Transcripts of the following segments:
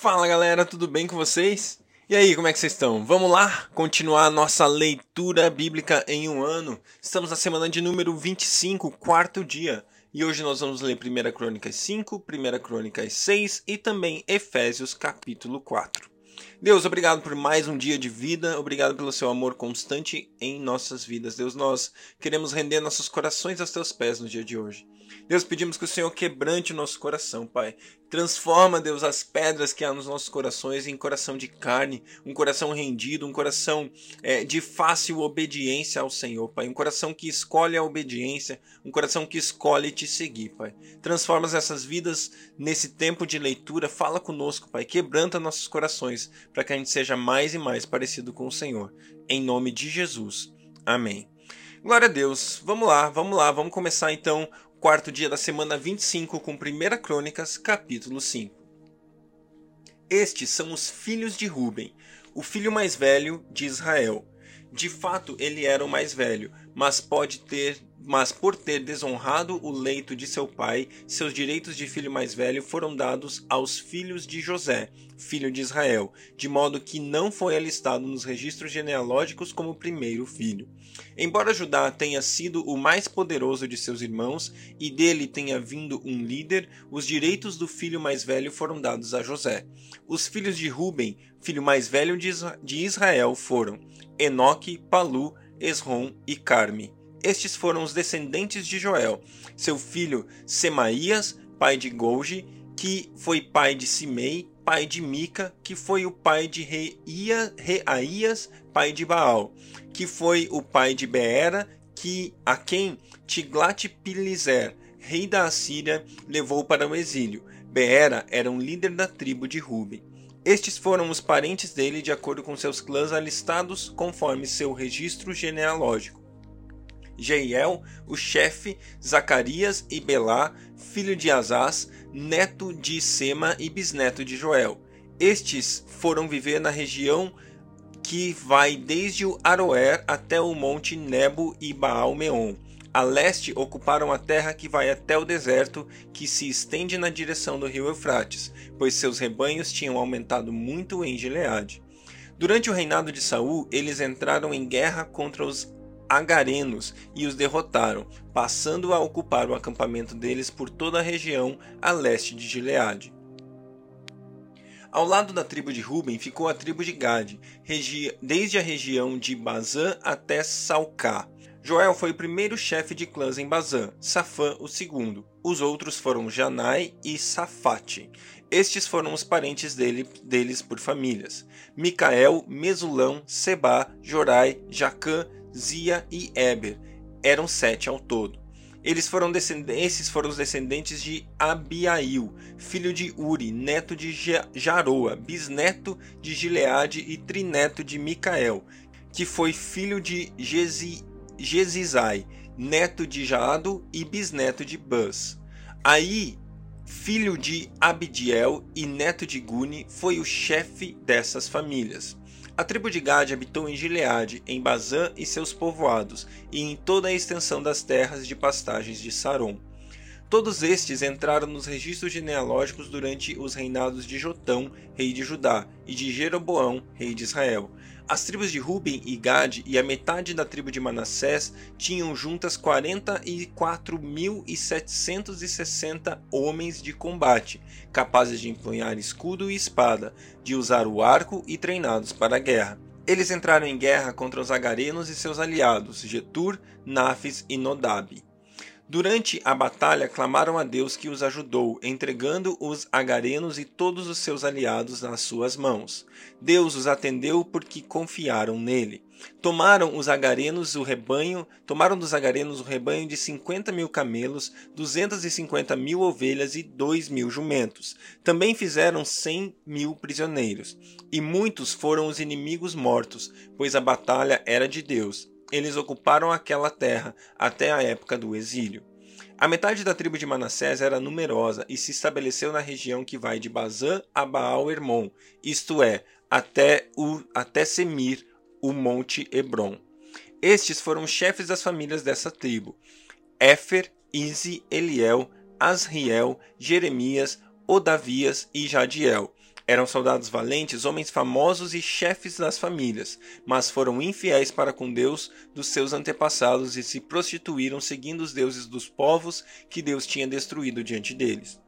Fala galera, tudo bem com vocês? E aí, como é que vocês estão? Vamos lá continuar a nossa leitura bíblica em um ano. Estamos na semana de número 25, quarto dia. E hoje nós vamos ler 1 Crônicas 5, 1 Crônicas 6 e também Efésios capítulo 4. Deus, obrigado por mais um dia de vida, obrigado pelo seu amor constante em nossas vidas. Deus, nós queremos render nossos corações aos teus pés no dia de hoje. Deus, pedimos que o Senhor quebrante o nosso coração, Pai. Transforma, Deus, as pedras que há nos nossos corações em coração de carne, um coração rendido, um coração é, de fácil obediência ao Senhor, Pai. Um coração que escolhe a obediência, um coração que escolhe te seguir, Pai. Transforma essas vidas nesse tempo de leitura. Fala conosco, Pai. Quebranta nossos corações para que a gente seja mais e mais parecido com o Senhor. Em nome de Jesus. Amém. Glória a Deus. Vamos lá, vamos lá, vamos começar então quarto dia da semana 25 com 1 Crônicas, capítulo 5. Estes são os filhos de Ruben, o filho mais velho de Israel. De fato, ele era o mais velho, mas pode ter mas por ter desonrado o leito de seu pai, seus direitos de filho mais velho foram dados aos filhos de José, filho de Israel, de modo que não foi alistado nos registros genealógicos como primeiro filho. Embora Judá tenha sido o mais poderoso de seus irmãos e dele tenha vindo um líder, os direitos do filho mais velho foram dados a José. Os filhos de Ruben, filho mais velho de Israel, foram Enoque, Palu, Esrom e Carme. Estes foram os descendentes de Joel, seu filho Semaías, pai de Golgi, que foi pai de Simei, pai de Mica, que foi o pai de Reaías, pai de Baal, que foi o pai de Beera, que a quem Tiglat-Pileser, rei da Assíria, levou para o exílio. Beera era um líder da tribo de Ruben. Estes foram os parentes dele de acordo com seus clãs alistados conforme seu registro genealógico. Jeiel, o chefe, Zacarias e Belá, filho de Azaz, neto de Sema e bisneto de Joel. Estes foram viver na região que vai desde o Aroer até o monte Nebo e Baal-Meon. A leste ocuparam a terra que vai até o deserto, que se estende na direção do rio Eufrates, pois seus rebanhos tinham aumentado muito em Gileade. Durante o reinado de Saul, eles entraram em guerra contra os agarenos e os derrotaram, passando a ocupar o acampamento deles por toda a região a leste de Gileade. Ao lado da tribo de Ruben ficou a tribo de Gade, desde a região de Bazã até Salcá. Joel foi o primeiro chefe de clãs em Bazã, Safã o segundo. Os outros foram Janai e Safate. Estes foram os parentes dele, deles por famílias: Micael, Mesulão, Seba, Jorai, Jacã, Zia e Eber. Eram sete ao todo. Eles foram esses foram os descendentes de Abiail, filho de Uri, neto de Jaroa, bisneto de Gileade e trineto de Micael, que foi filho de Gezi, Gezizai, neto de Jaado e bisneto de Bus. Aí, filho de Abdiel e neto de Guni, foi o chefe dessas famílias. A tribo de Gad habitou em Gileade, em Bazã e seus povoados, e em toda a extensão das terras de pastagens de Saron. Todos estes entraram nos registros genealógicos durante os reinados de Jotão, rei de Judá, e de Jeroboão, rei de Israel, as tribos de Ruben e Gad e a metade da tribo de Manassés tinham juntas 44.760 homens de combate, capazes de empunhar escudo e espada, de usar o arco e treinados para a guerra. Eles entraram em guerra contra os agarenos e seus aliados, Getur, Nafis e Nodab. Durante a batalha, clamaram a Deus que os ajudou, entregando os agarenos e todos os seus aliados nas suas mãos. Deus os atendeu porque confiaram nele. Tomaram os agarenos o rebanho, tomaram dos agarenos o rebanho de cinquenta mil camelos, duzentas e cinquenta mil ovelhas e dois mil jumentos. Também fizeram cem mil prisioneiros. E muitos foram os inimigos mortos, pois a batalha era de Deus eles ocuparam aquela terra até a época do exílio. A metade da tribo de Manassés era numerosa e se estabeleceu na região que vai de Bazã a Baal-Hermon, isto é, até, o, até Semir, o monte Hebron. Estes foram os chefes das famílias dessa tribo: Éfer, Izi, Eliel, Asriel, Jeremias, Odavias e Jadiel. Eram soldados valentes, homens famosos e chefes das famílias, mas foram infiéis para com Deus dos seus antepassados e se prostituíram seguindo os deuses dos povos que Deus tinha destruído diante deles.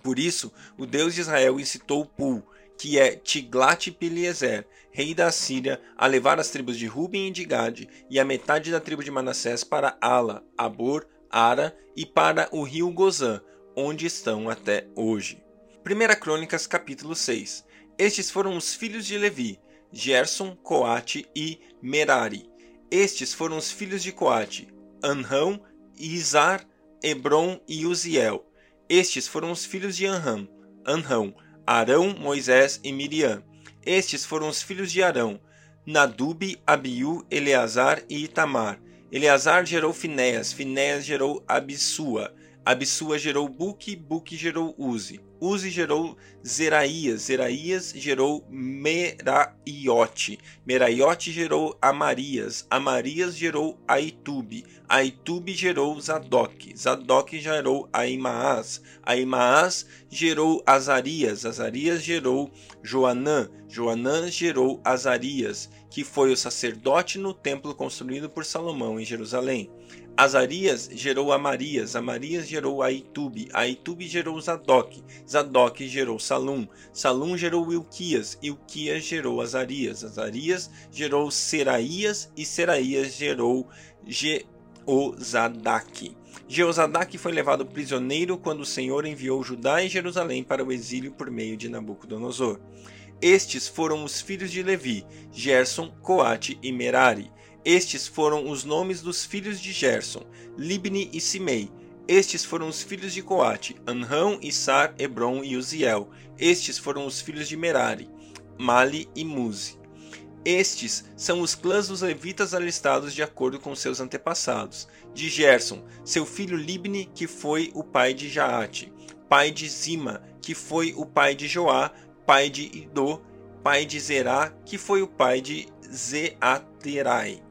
Por isso, o Deus de Israel incitou Pul, que é Tiglat-Pileser, rei da Assíria, a levar as tribos de Ruben e de Gade e a metade da tribo de Manassés para Ala, Abor, Ara e para o rio Gozã, onde estão até hoje. 1 Crônicas capítulo 6 Estes foram os filhos de Levi, Gerson, Coate e Merari. Estes foram os filhos de Coate, Anrão, Izar, Hebron e Uziel. Estes foram os filhos de Anram, Anrão, Arão, Moisés e Miriam. Estes foram os filhos de Arão, Nadub, Abiú, Eleazar e Itamar. Eleazar gerou Finéas, Finéas gerou Abissua, Abissua gerou Buque, Buque gerou Uzi. Uzi gerou Zeraías, Zeraías gerou Meraiote, Meraiote gerou Amarias, Amarias gerou Aitube, Aitube gerou Zadok, Zadok gerou Aimaas, Aimaas gerou Azarias, Azarias gerou Joanã, Joanã gerou Azarias, que foi o sacerdote no templo construído por Salomão em Jerusalém. Azarias gerou Amarias, Amarias gerou Aitube, Aitube gerou Zadok, Zadok gerou Salum, Salum gerou Ilquias, Ilquias gerou Azarias, Azarias gerou Seraías e Seraías gerou Jeozadak. Jeozadak foi levado prisioneiro quando o Senhor enviou Judá e Jerusalém para o exílio por meio de Nabucodonosor. Estes foram os filhos de Levi, Gerson, Coate e Merari. Estes foram os nomes dos filhos de Gerson, Libni e Simei. Estes foram os filhos de Coate, Anrão, Issar, Hebron e Uziel. Estes foram os filhos de Merari, Mali e Muzi. Estes são os clãs dos levitas alistados de acordo com seus antepassados. De Gerson, seu filho Libni, que foi o pai de Jaate, pai de Zima, que foi o pai de Joá, pai de Idô, pai de Zerá, que foi o pai de Zeaterai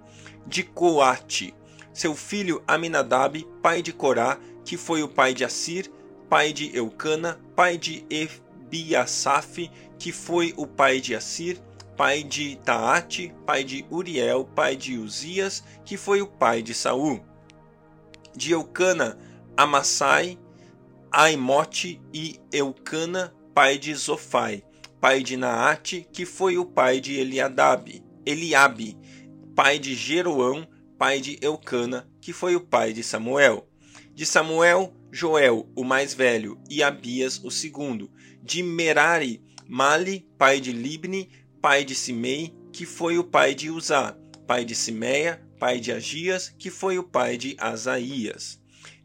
de Coate, seu filho Aminadab, pai de Corá, que foi o pai de Assir, pai de Eucana, pai de Ebiasaf, que foi o pai de Assir, pai de Taate, pai de Uriel, pai de Uzias, que foi o pai de Saul. De Eucana, Amassai, Aimote e Eucana, pai de Zofai, pai de Naate, que foi o pai de Eliadab, Eliabe, pai de Jeroão, pai de Eucana, que foi o pai de Samuel. De Samuel, Joel, o mais velho, e Abias, o segundo. De Merari, Mali, pai de Libni, pai de Simei, que foi o pai de Uzá, pai de Simeia, pai de Agias, que foi o pai de Asaías.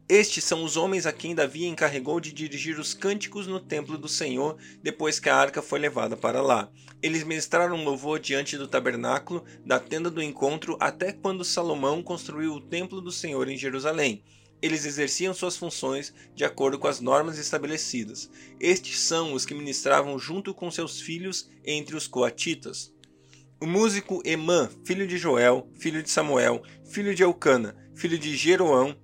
Estes são os homens a quem Davi encarregou de dirigir os cânticos no templo do Senhor depois que a arca foi levada para lá. Eles ministraram louvor diante do tabernáculo da tenda do encontro até quando Salomão construiu o templo do Senhor em Jerusalém. Eles exerciam suas funções de acordo com as normas estabelecidas. Estes são os que ministravam junto com seus filhos entre os coatitas. O músico Emã, filho de Joel, filho de Samuel, filho de Eucana, filho de Jeroão,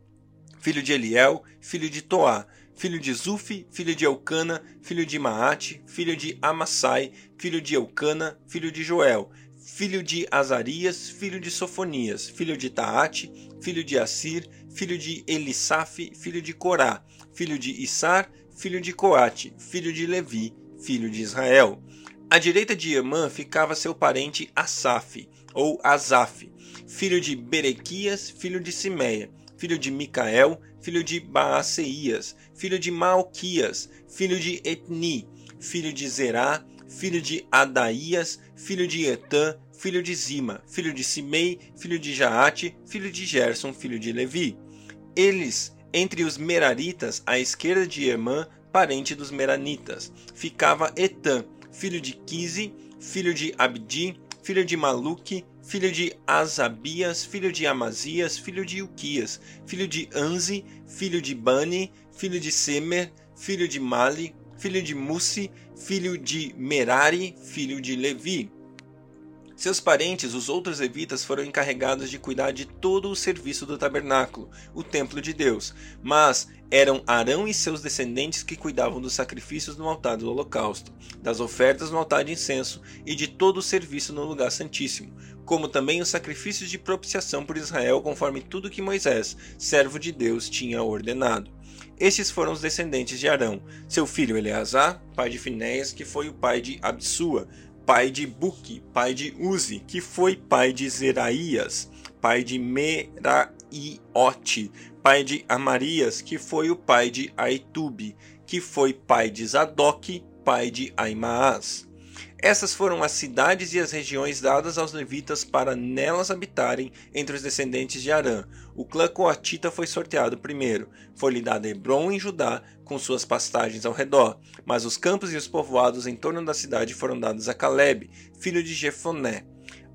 filho de Eliel, filho de Toá, filho de Zufi, filho de Eucana, filho de Maate, filho de Amassai, filho de Eucana, filho de Joel, filho de Azarias, filho de Sofonias, filho de Taate, filho de Assir, filho de Elisaf, filho de Corá, filho de Issar, filho de Coate, filho de Levi, filho de Israel. À direita de Emã ficava seu parente Asaf, ou Asaf, filho de Berequias, filho de Simeia, filho de Micael, filho de Baaseias, filho de Malquias, filho de Etni, filho de Zerá, filho de Adaías, filho de Etã, filho de Zima, filho de Simei, filho de Jaate, filho de Gerson, filho de Levi. Eles, entre os Meraritas, à esquerda de Emã, parente dos Meranitas, ficava Etã, filho de Quise, filho de Abdi, filho de Maluque, filho de Asabias, filho de Amazias, filho de Uquias, filho de Anzi, filho de Bani, filho de Semer, filho de Mali, filho de Musi, filho de Merari, filho de Levi. Seus parentes, os outros levitas, foram encarregados de cuidar de todo o serviço do tabernáculo, o templo de Deus, mas eram Arão e seus descendentes que cuidavam dos sacrifícios no altar do holocausto, das ofertas no altar de incenso e de todo o serviço no lugar santíssimo, como também os sacrifícios de propiciação por Israel, conforme tudo que Moisés, servo de Deus, tinha ordenado. Estes foram os descendentes de Arão, seu filho Eleazar, pai de Finéias, que foi o pai de Absua, pai de Buque, pai de Uzi, que foi pai de Zeraías, pai de Meraiote, pai de Amarias, que foi o pai de Aitube, que foi pai de Zadok, pai de Aimaas. Essas foram as cidades e as regiões dadas aos levitas para nelas habitarem entre os descendentes de Arã. O clã coatita foi sorteado primeiro. Foi-lhe dado Hebron em Judá, com suas pastagens ao redor, mas os campos e os povoados em torno da cidade foram dados a Caleb, filho de Jefoné.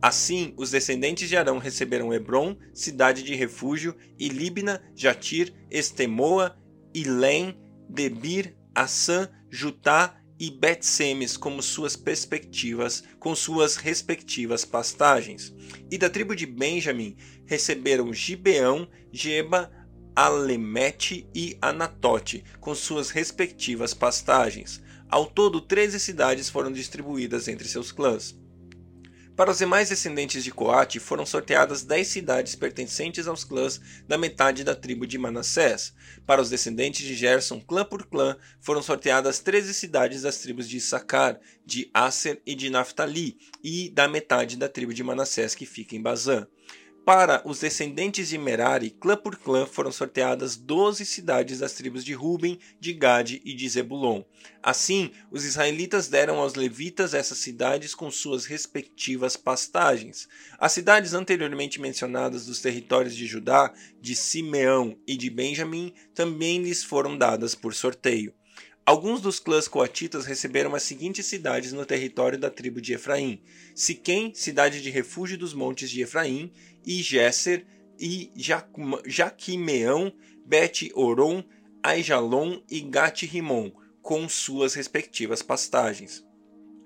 Assim, os descendentes de Arão receberam Hebron, cidade de refúgio, e Libna, Jatir, Estemoa, Ilém, Debir, Assã, Jutá e Bet-Semes como suas perspectivas, com suas respectivas pastagens. E da tribo de Benjamim receberam Gibeão, Geba, Alemete e Anatote, com suas respectivas pastagens. Ao todo, 13 cidades foram distribuídas entre seus clãs. Para os demais descendentes de Coate foram sorteadas dez cidades pertencentes aos clãs da metade da tribo de Manassés. Para os descendentes de Gerson, clã por clã, foram sorteadas treze cidades das tribos de Issacar, de Aser e de Naphtali, e da metade da tribo de Manassés que fica em Bazã. Para os descendentes de Merari, clã por clã, foram sorteadas doze cidades das tribos de Ruben, de Gade e de Zebulon. Assim, os israelitas deram aos levitas essas cidades com suas respectivas pastagens. As cidades anteriormente mencionadas dos territórios de Judá, de Simeão e de Benjamim também lhes foram dadas por sorteio. Alguns dos clãs coatitas receberam as seguintes cidades no território da tribo de Efraim: Siquém, cidade de refúgio dos montes de Efraim, e Gesser, e Jaquimeão, Bet-Oron, Aijalon e Gat-Rimon, com suas respectivas pastagens.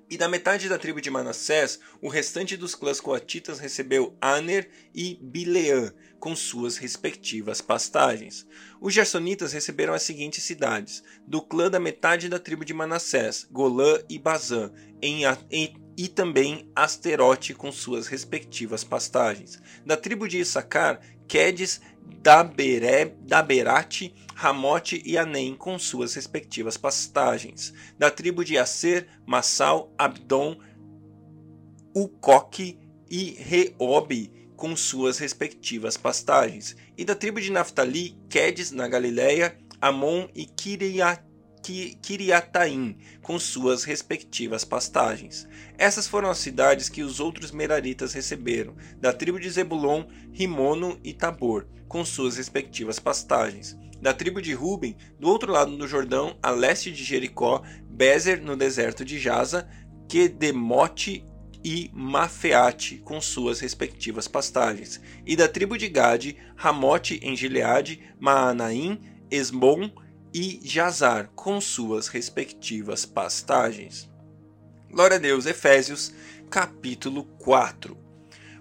E da metade da tribo de Manassés, o restante dos clãs coatitas recebeu Aner e Bileã, com suas respectivas pastagens. Os gersonitas receberam as seguintes cidades: do clã da metade da tribo de Manassés, Golã e Bazã, em, em, e também Asterote com suas respectivas pastagens. Da tribo de Issacar, Quedes, Daberate, Ramote e Anem com suas respectivas pastagens. Da tribo de Aser, Massal, Abdon, Ucoque e Reobe com suas respectivas pastagens. E da tribo de Naphtali, Quedes na Galileia, Amon e Kiriat Kiriataim, com suas respectivas pastagens. Essas foram as cidades que os outros meraritas receberam, da tribo de Zebulon, Rimono e Tabor, com suas respectivas pastagens. Da tribo de Ruben, do outro lado do Jordão, a leste de Jericó, Bezer no deserto de Jaza, Kedemote e Mafeate, com suas respectivas pastagens. E da tribo de Gade, Ramote em Gileade, Maanaim, Esmon e Jazar, com suas respectivas pastagens. Glória a Deus, Efésios, capítulo 4.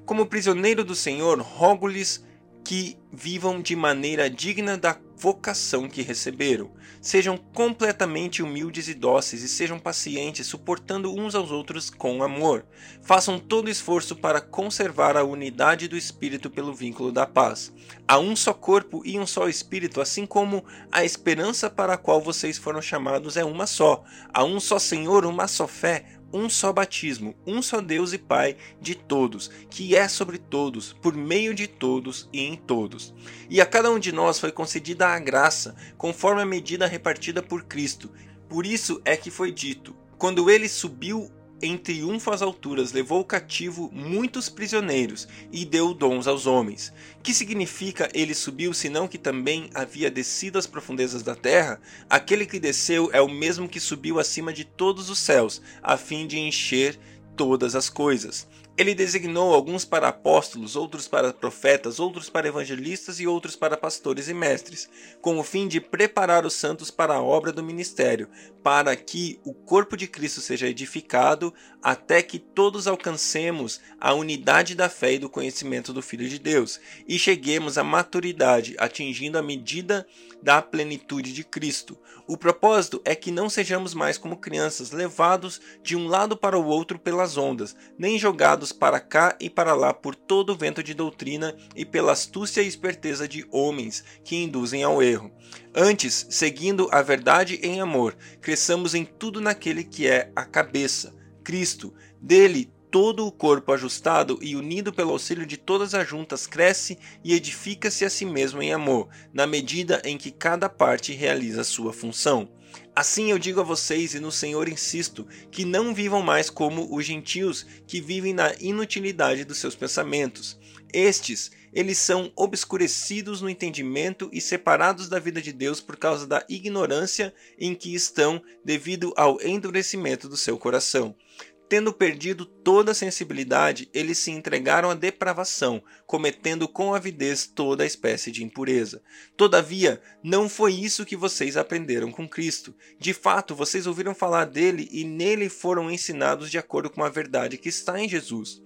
Como prisioneiro do Senhor, rogo-lhes que vivam de maneira digna da vocação que receberam. Sejam completamente humildes e dóceis e sejam pacientes, suportando uns aos outros com amor. Façam todo esforço para conservar a unidade do espírito pelo vínculo da paz. Há um só corpo e um só espírito, assim como a esperança para a qual vocês foram chamados é uma só. Há um só Senhor, uma só fé, um só batismo, um só Deus e Pai de todos, que é sobre todos, por meio de todos e em todos. E a cada um de nós foi concedida a graça, conforme a medida repartida por Cristo. Por isso é que foi dito: quando ele subiu em triunfo às alturas, levou cativo muitos prisioneiros e deu dons aos homens. Que significa ele subiu, senão que também havia descido às profundezas da terra? Aquele que desceu é o mesmo que subiu acima de todos os céus, a fim de encher todas as coisas. Ele designou alguns para apóstolos, outros para profetas, outros para evangelistas e outros para pastores e mestres, com o fim de preparar os santos para a obra do ministério, para que o corpo de Cristo seja edificado até que todos alcancemos a unidade da fé e do conhecimento do Filho de Deus e cheguemos à maturidade, atingindo a medida da plenitude de Cristo. O propósito é que não sejamos mais como crianças, levados de um lado para o outro pelas ondas, nem jogados para cá e para lá por todo o vento de doutrina e pela astúcia e esperteza de homens que induzem ao erro. Antes, seguindo a verdade em amor, cresçamos em tudo naquele que é a cabeça, Cristo. Dele todo o corpo ajustado e unido pelo auxílio de todas as juntas cresce e edifica-se a si mesmo em amor, na medida em que cada parte realiza sua função. Assim eu digo a vocês e no Senhor insisto, que não vivam mais como os gentios, que vivem na inutilidade dos seus pensamentos. Estes, eles são obscurecidos no entendimento e separados da vida de Deus por causa da ignorância em que estão devido ao endurecimento do seu coração. Tendo perdido toda a sensibilidade, eles se entregaram à depravação, cometendo com avidez toda a espécie de impureza. Todavia, não foi isso que vocês aprenderam com Cristo. De fato, vocês ouviram falar dele e nele foram ensinados de acordo com a verdade que está em Jesus.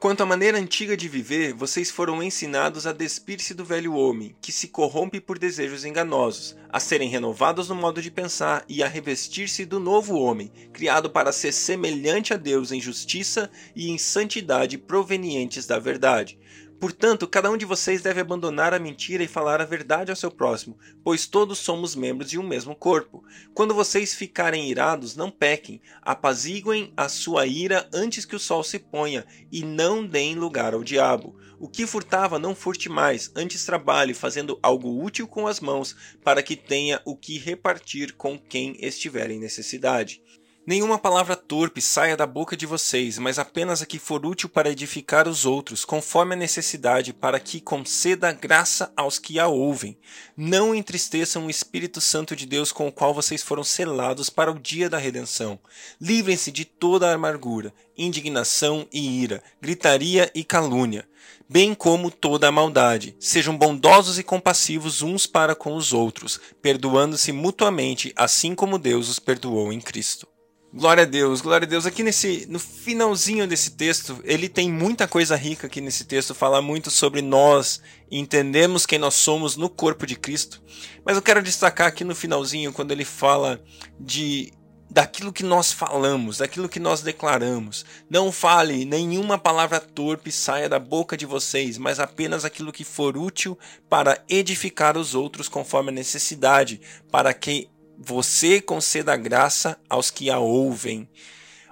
Quanto à maneira antiga de viver, vocês foram ensinados a despir-se do velho homem, que se corrompe por desejos enganosos, a serem renovados no modo de pensar e a revestir-se do novo homem, criado para ser semelhante a Deus em justiça e em santidade provenientes da verdade. Portanto, cada um de vocês deve abandonar a mentira e falar a verdade ao seu próximo, pois todos somos membros de um mesmo corpo. Quando vocês ficarem irados, não pequem, apaziguem a sua ira antes que o sol se ponha, e não deem lugar ao diabo. O que furtava, não furte mais, antes trabalhe, fazendo algo útil com as mãos, para que tenha o que repartir com quem estiver em necessidade. Nenhuma palavra torpe saia da boca de vocês, mas apenas a que for útil para edificar os outros, conforme a necessidade, para que conceda graça aos que a ouvem. Não entristeçam o Espírito Santo de Deus com o qual vocês foram selados para o dia da redenção. Livrem-se de toda a amargura, indignação e ira, gritaria e calúnia, bem como toda a maldade. Sejam bondosos e compassivos uns para com os outros, perdoando-se mutuamente, assim como Deus os perdoou em Cristo. Glória a Deus, glória a Deus. Aqui nesse no finalzinho desse texto, ele tem muita coisa rica aqui nesse texto, fala muito sobre nós, entendemos quem nós somos no corpo de Cristo. Mas eu quero destacar aqui no finalzinho quando ele fala de daquilo que nós falamos, daquilo que nós declaramos. Não fale nenhuma palavra torpe saia da boca de vocês, mas apenas aquilo que for útil para edificar os outros conforme a necessidade, para que você conceda graça aos que a ouvem.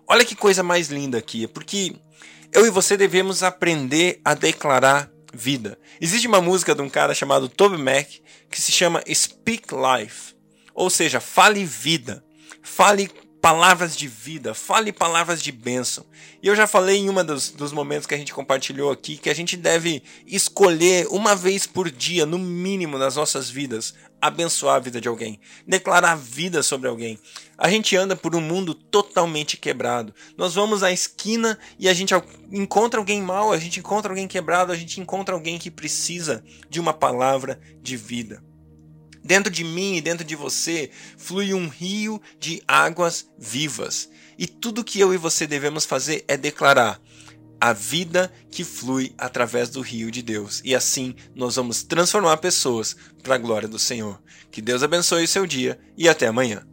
Olha que coisa mais linda aqui, porque eu e você devemos aprender a declarar vida. Existe uma música de um cara chamado Toby Mac que se chama Speak Life, ou seja, fale vida, fale palavras de vida, fale palavras de bênção. E eu já falei em um dos, dos momentos que a gente compartilhou aqui que a gente deve escolher uma vez por dia, no mínimo, nas nossas vidas, abençoar a vida de alguém, declarar vida sobre alguém. A gente anda por um mundo totalmente quebrado. Nós vamos à esquina e a gente encontra alguém mal, a gente encontra alguém quebrado, a gente encontra alguém que precisa de uma palavra de vida. Dentro de mim e dentro de você flui um rio de águas vivas. E tudo que eu e você devemos fazer é declarar a vida que flui através do rio de Deus. E assim nós vamos transformar pessoas para a glória do Senhor. Que Deus abençoe o seu dia e até amanhã.